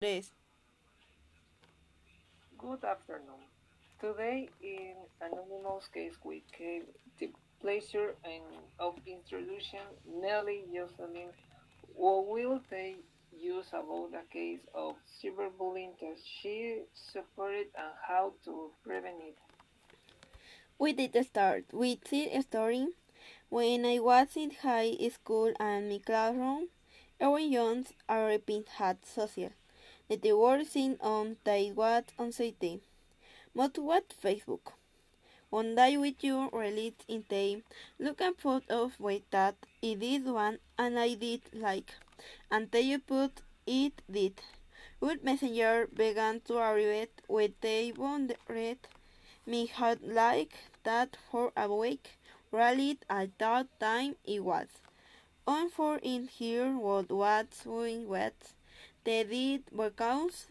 Tres. Good afternoon. Today in Anonymous case we have the pleasure and of introducing Nelly Jocelyn who will they use about the case of cyberbullying that she suffered and how to prevent it. We did start with this story when I was in high school and my classroom. Everyone around had social networking on they on anxiety. But what Facebook? One day with you released in the looking photos with that it did one and I did like until you put it did. Good messenger began to arrive with they wondered me had like that for a week. Really at that time it was. On for in here what was doing what they did because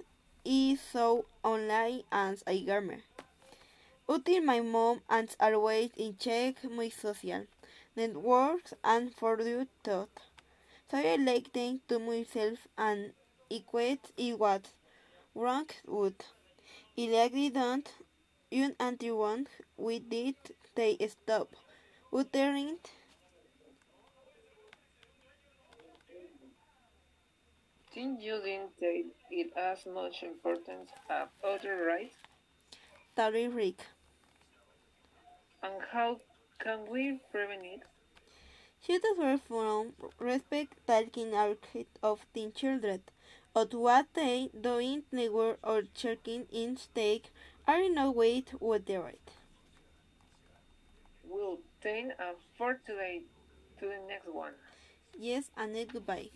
is so online as a gamer. Until my mom and always in check my social networks and for you thought. So I like them to myself and equate it what wrong with. I likely don't you and until one we did they stop uttering Think you didn't take it as much importance as other rights? Terry Rick. And how can we prevent it? Should were from respect taking arcade of teen children, of what they doing network or checking in stake are in no wait with the right. We'll thank and for today to the next one. Yes and goodbye.